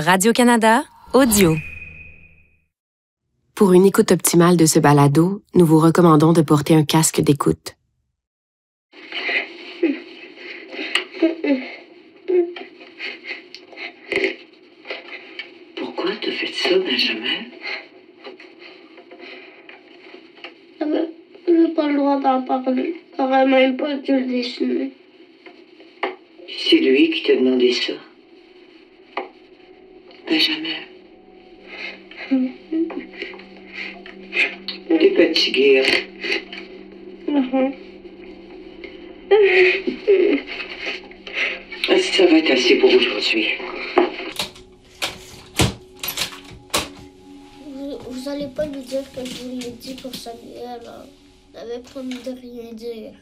Radio-Canada, audio. Pour une écoute optimale de ce balado, nous vous recommandons de porter un casque d'écoute. Pourquoi te fais ça, Benjamin? J'ai pas le droit d'en parler. J'aurais même pas dû le dessiner. C'est lui qui t'a demandé ça. Benjamin. T'es fatigué, hein? Mhm. Ah, Ça va être assez pour aujourd'hui. Vous, vous allez pas lui dire que je vous l'ai dit pour Samuel. Hein. J'avais promis de rien dire.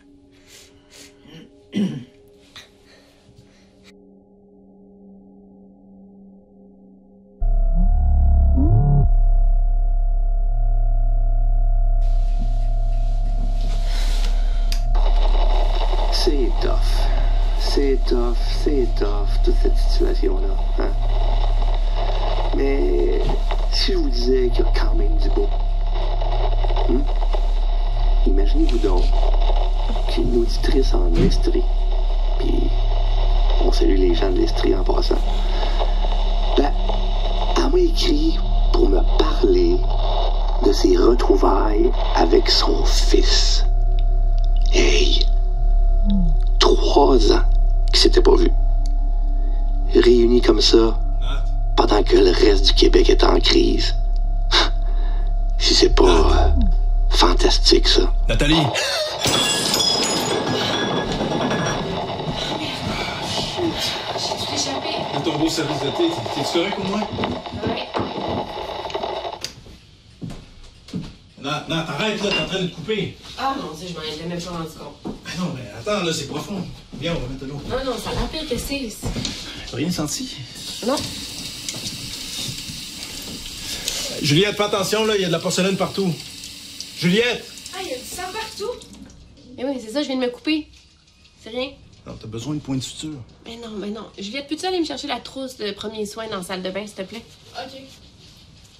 Hein. Mais si je vous disais qu'il y a quand même du beau, hmm? imaginez-vous donc qu'une auditrice en Estrie, puis on salue les gens de l'Estrie en passant, ben, elle m'a écrit pour me parler de ses retrouvailles avec son fils. Hey! trois ans qu'ils s'étaient pas vus. Réunis comme ça, pendant que le reste du Québec est en crise. si c'est pas euh, fantastique, ça. Nathalie! J'ai échappé. Ton beau service de thé, t'es- t'es-tu correct au moins? Oui. Non, non, t'arrêtes là, t'es en train de te couper. Ah non, ça, je m'en étais même pas rendu compte. Ah non, mais attends, là, c'est profond. Viens, on va mettre de l'eau. Non, non, ça l'empire que c'est? Rien senti? Non. Juliette, fais attention, là, il y a de la porcelaine partout. Juliette! Ah, il y a du sang partout. Mais oui, c'est ça, je viens de me couper. C'est rien. Non, t'as besoin de points de suture. Mais non, mais non. Juliette, peux-tu aller me chercher la trousse de premiers soins dans la salle de bain, s'il te plaît? OK.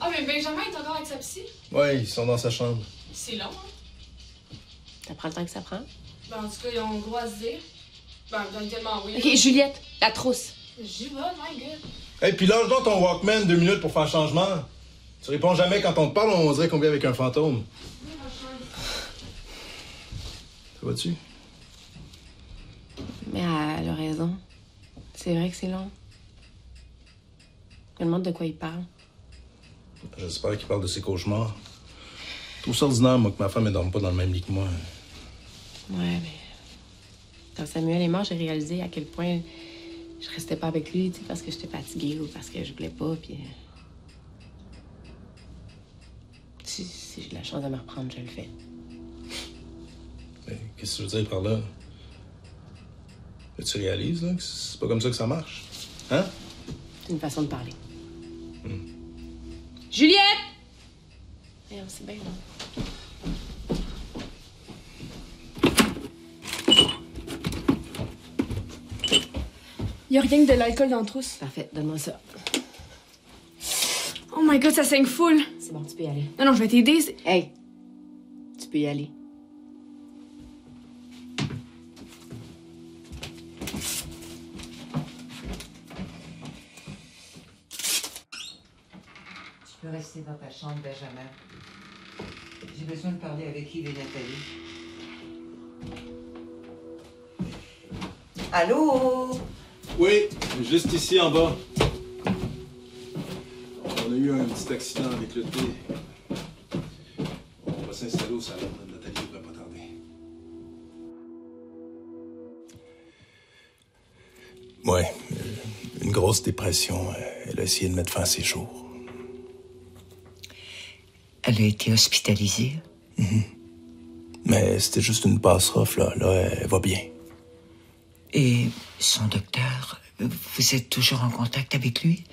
Ah, mais Benjamin est encore avec sa psy? Ouais, ils sont dans sa chambre. C'est long, hein? Ça prend le temps que ça prend. Ben, en tout cas, ils ont le droit à se dire. Ben, donne tellement oui. Ok, Juliette, la trousse. J'y vais, my god. Hey, puis lâche donc ton Walkman deux minutes pour faire un changement. Tu réponds jamais quand on te parle, on dirait qu'on vit avec un fantôme. Ça va-tu? Mais elle a raison. C'est vrai que c'est long. Je me demande de quoi il parle. J'espère qu'il parle de ses cauchemars. Trouve ça ordinaire, moi, que ma femme ne dorme pas dans le même lit que moi. Ouais, mais. Quand Samuel est mort, j'ai réalisé à quel point je restais pas avec lui, tu sais, parce que j'étais fatiguée ou parce que je voulais pas, puis. euh, Si, si j'ai la chance de me reprendre, je le fais. Mais Qu'est-ce que tu veux dire par là? Tu réalises, là, que c'est pas comme ça que ça marche? Hein? C'est une façon de parler. Juliette! Voyons, c'est bien, non? Y a rien que de l'alcool dans la trousse. Parfait, donne-moi ça. Oh my god, ça saigne full. C'est bon, tu peux y aller. Non, non, je vais t'aider. Hey! Tu peux y aller. Tu peux rester dans ta chambre, Benjamin. J'ai besoin de parler avec Yves et Nathalie. Allô? Oui, juste ici en bas. On a eu un petit accident avec le thé. On va s'installer au salon. Nathalie ne devrait pas tarder. Ouais, euh, une grosse dépression. Euh, Elle a essayé de mettre fin à ses jours. Elle a été hospitalisée. Mais c'était juste une passe rough, là. Là, elle va bien. Et son docteur, vous êtes toujours en contact avec lui?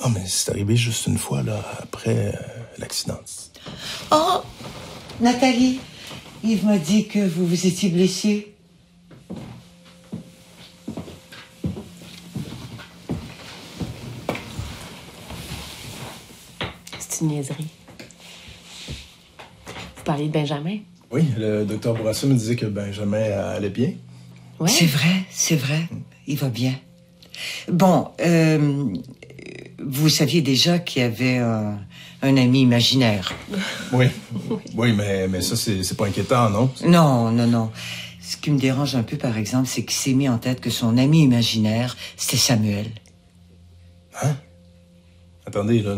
Ah, mais c'est arrivé juste une fois, là, après euh, l'accident. Oh! Nathalie, Yves m'a dit que vous vous étiez blessée. C'est une niaiserie. Vous parliez de Benjamin? Oui, le docteur Bourassa me disait que Benjamin allait bien. Ouais. C'est vrai, c'est vrai. Il va bien. Bon, euh, vous saviez déjà qu'il y avait un, un ami imaginaire. Oui. Oui, mais, mais ça, c'est c'est pas inquiétant, non? Non, non, non. Ce qui me dérange un peu, par exemple, c'est qu'il s'est mis en tête que son ami imaginaire, c'était Samuel. Hein? Attendez, là.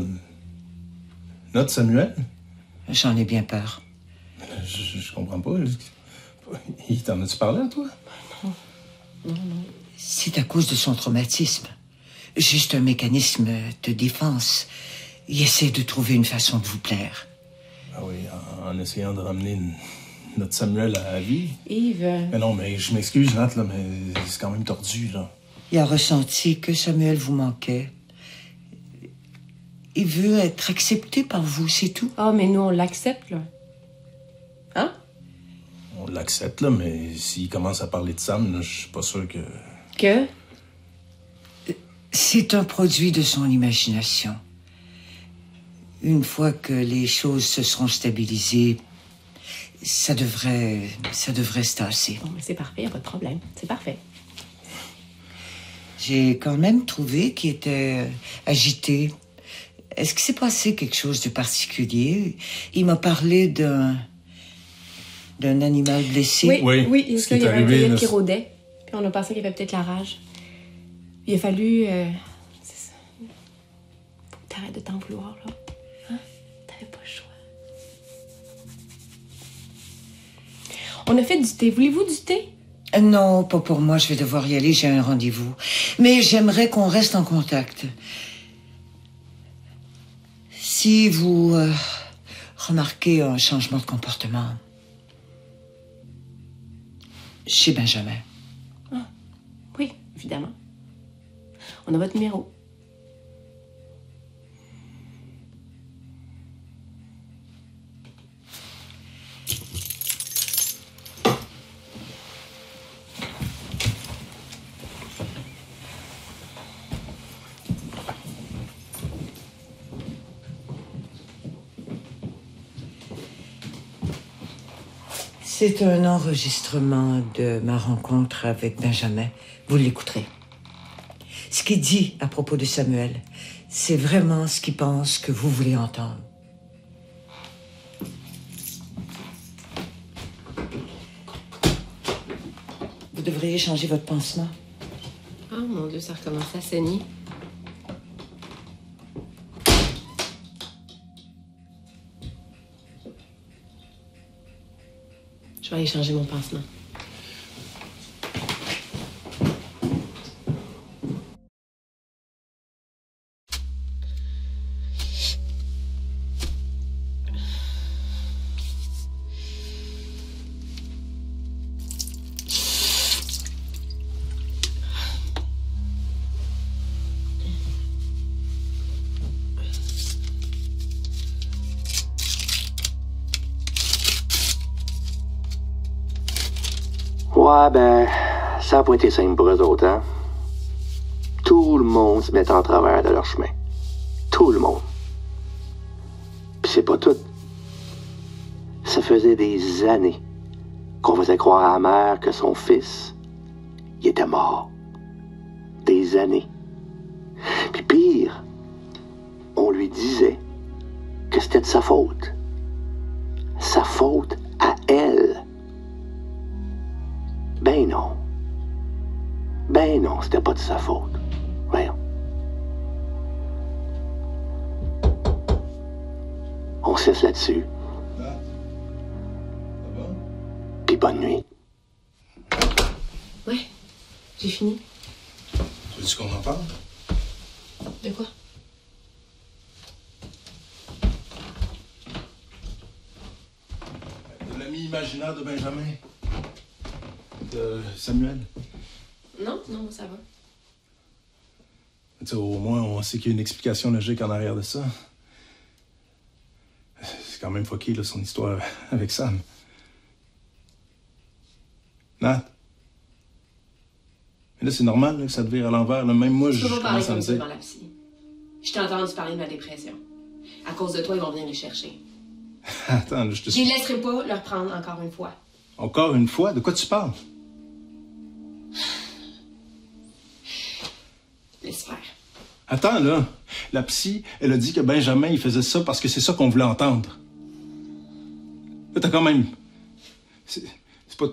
Notre Samuel? J'en ai bien peur. Je, je comprends pas. Il t'en a-tu parlé à toi? C'est à cause de son traumatisme. Juste un mécanisme de défense. Il essaie de trouver une façon de vous plaire. Ah oui, en, en essayant de ramener notre Samuel à la vie. Yves, Mais non, mais je m'excuse, Nat, là, mais c'est quand même tordu, là. Il a ressenti que Samuel vous manquait. Il veut être accepté par vous, c'est tout. oh, mais nous, on l'accepte, là. Hein? On l'accepte, là, mais s'il commence à parler de Sam, là, je suis pas sûr que. Que? C'est un produit de son imagination. Une fois que les choses se seront stabilisées, ça devrait, ça devrait se tasser. Bon, mais c'est parfait, y a pas de problème. C'est parfait. J'ai quand même trouvé qu'il était agité. Est-ce qu'il s'est passé quelque chose de particulier? Il m'a parlé d'un, d'un animal blessé. Oui, Oui, oui, il y avait un qui rôdait. Puis on a pensé qu'il y avait peut-être la rage. Il a fallu. euh, c'est ça. Faut que t'arrêtes de t'en vouloir, là. Hein? T'avais pas le choix. On a fait du thé. Voulez-vous du thé? Euh, Non, pas pour moi, je vais devoir y aller, j'ai un rendez-vous. Mais j'aimerais qu'on reste en contact. Si vous euh, remarquez un changement de comportement chez Benjamin, évidemment. On a votre numéro. C'est un enregistrement de ma rencontre avec Benjamin. Vous l'écouterez. Ce qu'il dit à propos de Samuel, c'est vraiment ce qu'il pense que vous voulez entendre. Vous devriez changer votre pansement. Oh mon Dieu, ça recommence à saigner. Je vais aller changer mon pansement. Ouais, ben, ça a pas été simple pour eux autres, hein? Tout le monde se met en travers de leur chemin. Tout le monde. Puis c'est pas tout. Ça faisait des années qu'on faisait croire à la mère que son fils, il était mort. Des années. Puis pire, on lui disait que c'était de sa faute. Sa faute à elle. Ben non. Ben non, c'était pas de sa faute. Voyons. On cesse là-dessus. Ça va? Puis bonne nuit. Ouais, j'ai fini. Tu veux qu'on en parle? De quoi? De l'ami imaginaire de Benjamin. De Samuel? Non, non, ça va. Tu sais, au moins, on sait qu'il y a une explication logique en arrière de ça. C'est quand même fucké, là, son histoire avec Sam. Nat? Mais là, c'est normal là, que ça te vire à l'envers. Même moi, je Je peux pas parler comme ça devant la psy. Je t'ai entendu parler de ma dépression. À cause de toi, ils vont venir les chercher. Attends, là, je te Je les laisserai pas leur prendre encore une fois. Encore une fois, de quoi tu parles? Attends, là. La psy, elle a dit que Benjamin, il faisait ça parce que c'est ça qu'on voulait entendre. Là, t'as quand même. C'est pas.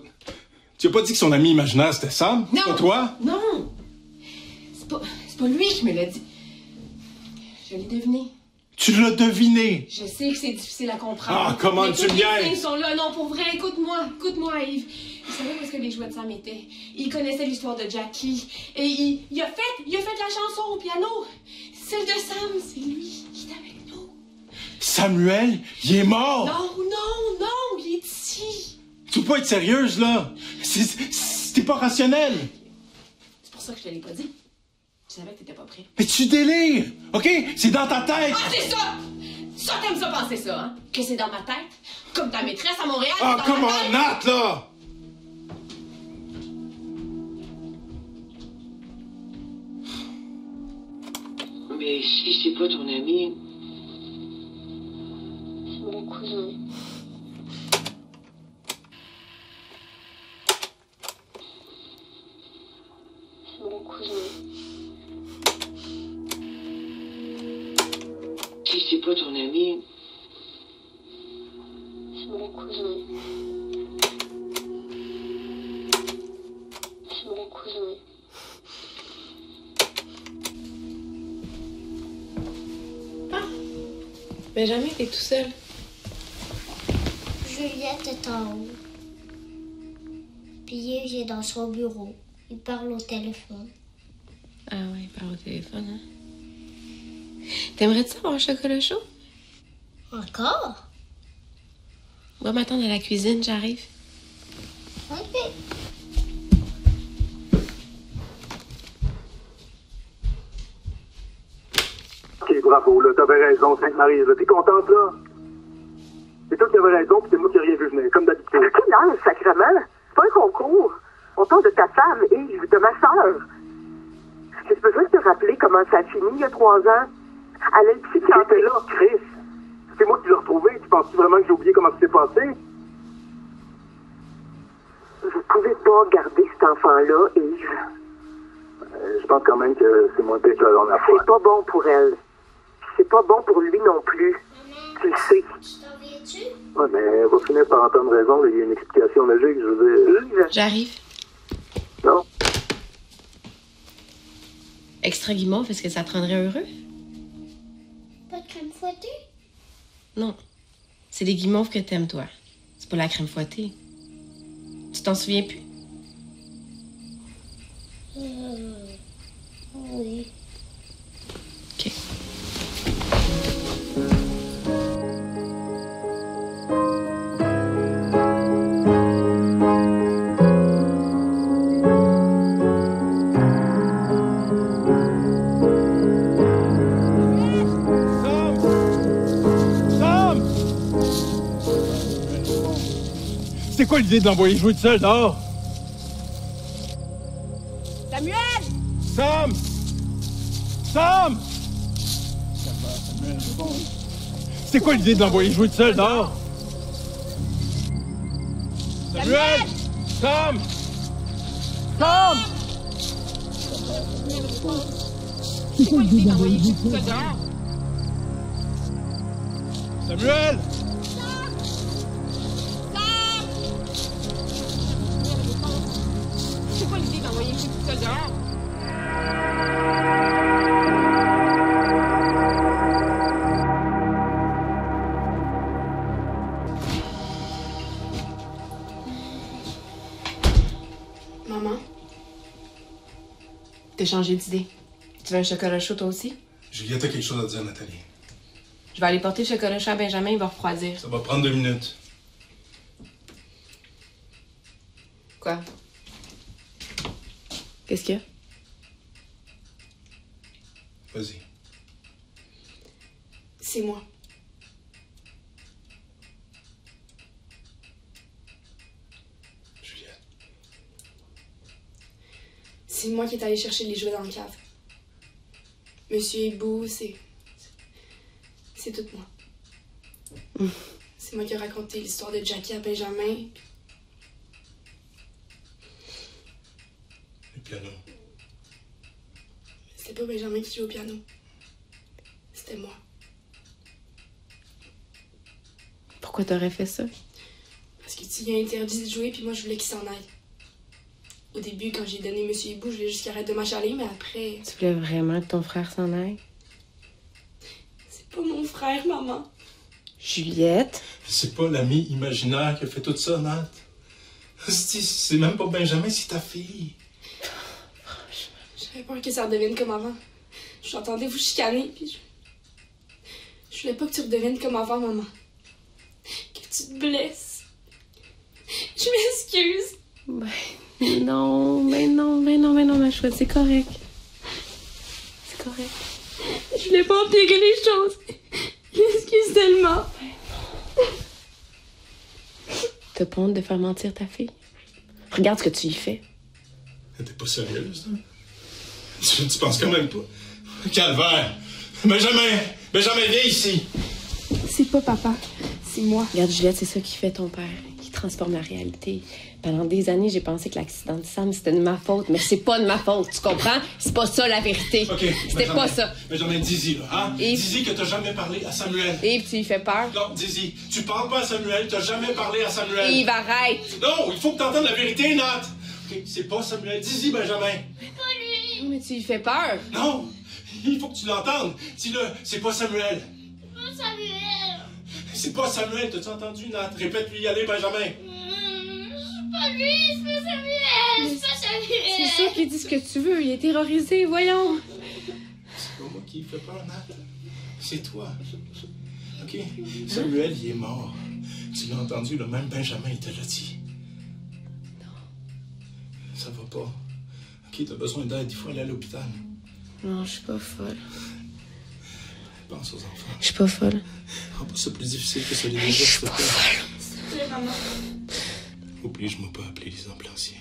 Tu as pas dit que son ami imaginaire, c'était Sam? Non! Pas toi? Non! C'est pas, c'est pas lui qui me l'a dit. Je l'ai deviné. Tu l'as deviné! Je sais que c'est difficile à comprendre. Ah, comment mais tu niaises? signes sont là. Non, pour vrai, écoute-moi. Écoute-moi, Yves. Il savait où est-ce que les jouets de Sam étaient? Il connaissait l'histoire de Jackie. Et il, il a fait, il a fait la chanson au piano. Celle de Sam, c'est lui qui est avec nous. Samuel, il est mort! Non, non, non, il est ici. Tu peux pas être sérieuse, là! C'était pas rationnel! C'est pour ça que je te l'ai pas dit. Je savais que t'étais pas prêt. Mais tu délires! OK? C'est dans ta tête! Ah, c'est ça! Ça, t'aimes ça penser ça, hein? Que c'est dans ma tête? Comme ta maîtresse à Montréal, Ah, ma tête? Nat, là! Mais si c'est pas ton ami, C'est mon cousin. C'est mon cousin. si c'est pas ton ami, C'est mon cousin. Benjamin, t'es tout seul. Juliette est en haut. Puis Yves est dans son bureau. Il parle au téléphone. Ah ouais, il parle au téléphone, hein? T'aimerais-tu avoir un chocolat chaud? Encore? Va m'attendre à la cuisine, j'arrive. Ok, bravo, là, t'avais raison, Sainte-Marie, là. T'es contente, là? C'est toi qui avais raison, puis c'est moi qui ai rien vu venir, comme d'habitude. Mais quel âge, sacrement? C'est pas un concours. On parle de ta femme, Yves, de ma sœur. J'ai besoin de te rappeler comment ça a fini il y a trois ans. À l'aide Qui était là, Chris? C'est moi qui l'ai retrouvé. Tu penses-tu vraiment que j'ai oublié comment ça s'est passé? Vous pouvez pas garder cet enfant-là, Yves. Euh, je pense quand même que c'est moins pire que la dernière fois. C'est pas bon pour elle. C'est pas bon pour lui non plus. Tu le sais. Tu t'en viens-tu? Ouais, mais elle va finir par entendre raison. Il y a une explication logique, je veux dire. J'arrive. Non? Extra guimauve, est-ce que ça te rendrait heureux? Pas de crème fouettée? Non. C'est les guimauves que t'aimes, toi. C'est pas la crème fouettée. Tu t'en souviens plus? C'est quoi l'idée de l'envoyer jouer tout seul dehors? Samuel! Sam! Sam! C'est quoi l'idée de l'envoyer jouer tout seul dehors? Samuel! Sam! Sam! C'est quoi l'idée d'envoyer jouer tout seul dehors? Samuel! Maman? T'as changé d'idée. Tu veux un chocolat chaud, toi aussi? Juliette a quelque chose à dire, Nathalie. Je vais aller porter le chocolat chaud à Benjamin, il va refroidir. Ça va prendre deux minutes. Quoi? Qu'est-ce qu'il y a? Vas-y. C'est moi. Juliette. C'est moi qui est allé chercher les jouets dans le cave. Monsieur Hibou, c'est. C'est tout moi. C'est moi qui ai raconté l'histoire de Jackie à Benjamin. Piano. C'était pas Benjamin qui jouait au piano. C'était moi. Pourquoi t'aurais fait ça? Parce que tu lui as interdit de jouer, puis moi, je voulais qu'il s'en aille. Au début, quand j'ai donné Monsieur Hibou, je voulais juste qu'il arrête de m'achaler, mais après, Tu voulais vraiment que ton frère s'en aille? c'est pas mon frère, maman. Juliette? C'est pas l'ami imaginaire qui a fait tout ça, Nat. C'est c'est même pas Benjamin, c'est ta fille. J'avais peur que ça redevienne comme avant. Je t'entendais vous chicaner, puis je... Je voulais pas que tu redeviennes comme avant, maman. Que tu te blesses. Je m'excuse. Ben, non, mais non, mais non, mais non, ma chouette, c'est correct. C'est correct. Je voulais pas empirer les choses. Je m'excuse tellement. T'as pas honte de faire mentir ta fille? Regarde ce que tu y fais. T'es pas sérieuse, hein? Tu, tu penses quand même pas. Calvaire! Benjamin! Benjamin, viens ici! C'est pas papa, c'est moi. Regarde, Juliette, c'est ça qui fait ton père. Il transforme la réalité. Pendant des années, j'ai pensé que l'accident de Sam, c'était de ma faute, mais c'est pas de ma faute, tu comprends? C'est pas ça la vérité. OK. C'était pas ça. Benjamin, dis-y, là, hein? Yves. Dis-y que t'as jamais parlé à Samuel. Yves, tu lui fais peur? Non, dis-y. Tu parles pas à Samuel, t'as jamais parlé à Samuel. Yves, arrête! Non, il faut que t'entendes la vérité, Nat! OK, c'est pas Samuel. Dis-y, Benjamin. Non, mais tu lui fais peur. Non! Il faut que tu l'entendes. Dis-le, c'est pas Samuel. Oh, Samuel! C'est pas Samuel, t'as-tu entendu, Nat? Répète-lui, allez, Benjamin. C'est pas lui, c'est pas Samuel! C'est pas Samuel! C'est sûr qu'il dit ce que tu veux. Il est terrorisé, voyons. C'est pas moi qui fais peur, Nat. C'est toi. OK? Samuel, il est mort. Tu l'as entendu, le même Benjamin, il te l'a dit. Non. Ça va pas. OK, t'as besoin d'aide, il faut aller à l'hôpital. Non, je suis pas folle. Pense aux enfants. Je suis pas folle. Rends pas ça plus difficile que ça l'est déjà, Je suis s'il te pas folle. maman. Oblige-moi pas à appeler les ambulanciers.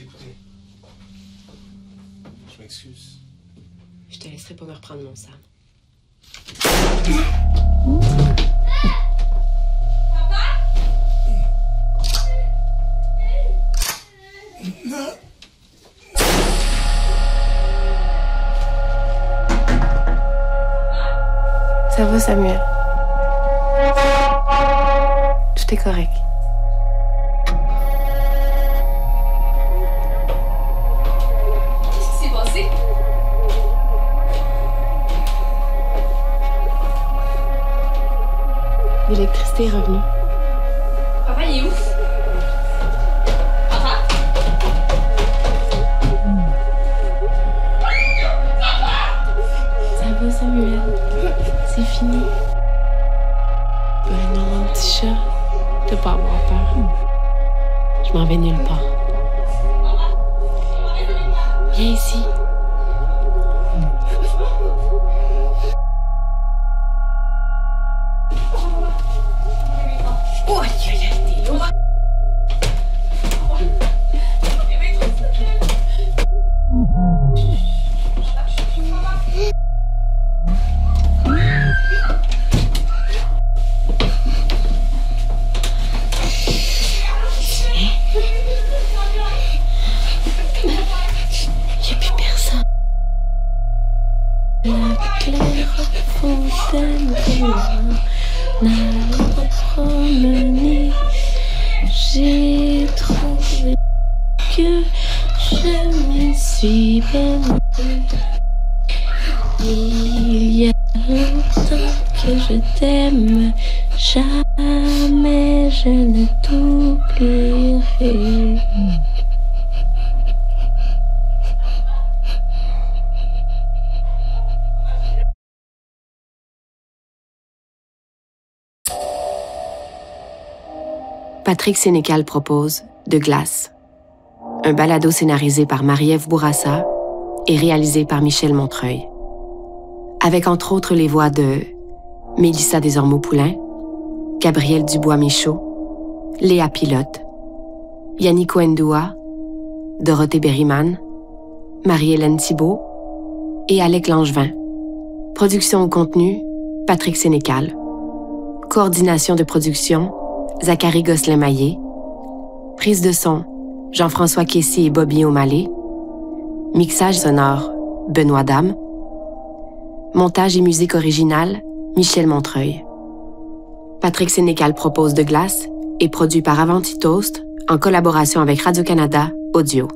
T'écouter. Je m'excuse. Je te laisserai pas me reprendre mon sang. Ça va, Samuel? Tout est correct. L'électricité est revenue. Papa, il est où? Papa? Ça va, Samuel? C'est fini? Ben non, mon petit chat. T'as pas à avoir peur. Je m'en vais nulle part. Viens ici. Jamais je ne t'oublierai. Patrick Sénécal propose De glace, un balado scénarisé par Marie-Ève Bourassa et réalisé par Michel Montreuil. Avec entre autres les voix de Mélissa Desormeaux-Poulain, Gabriel Dubois-Michaud, Léa Pilote, Yannick Wendoua, Dorothée Berryman, Marie-Hélène Thibault et Alec Langevin. Production au contenu, Patrick Sénécal. Coordination de production, Zachary Gosselin-Maillé. Prise de son, Jean-François Kessy et Bobby O'Malley. Mixage sonore, Benoît Dame. Montage et musique originale, Michel Montreuil. Patrick Sénécal propose de glace et produit par Avanti Toast en collaboration avec Radio-Canada Audio.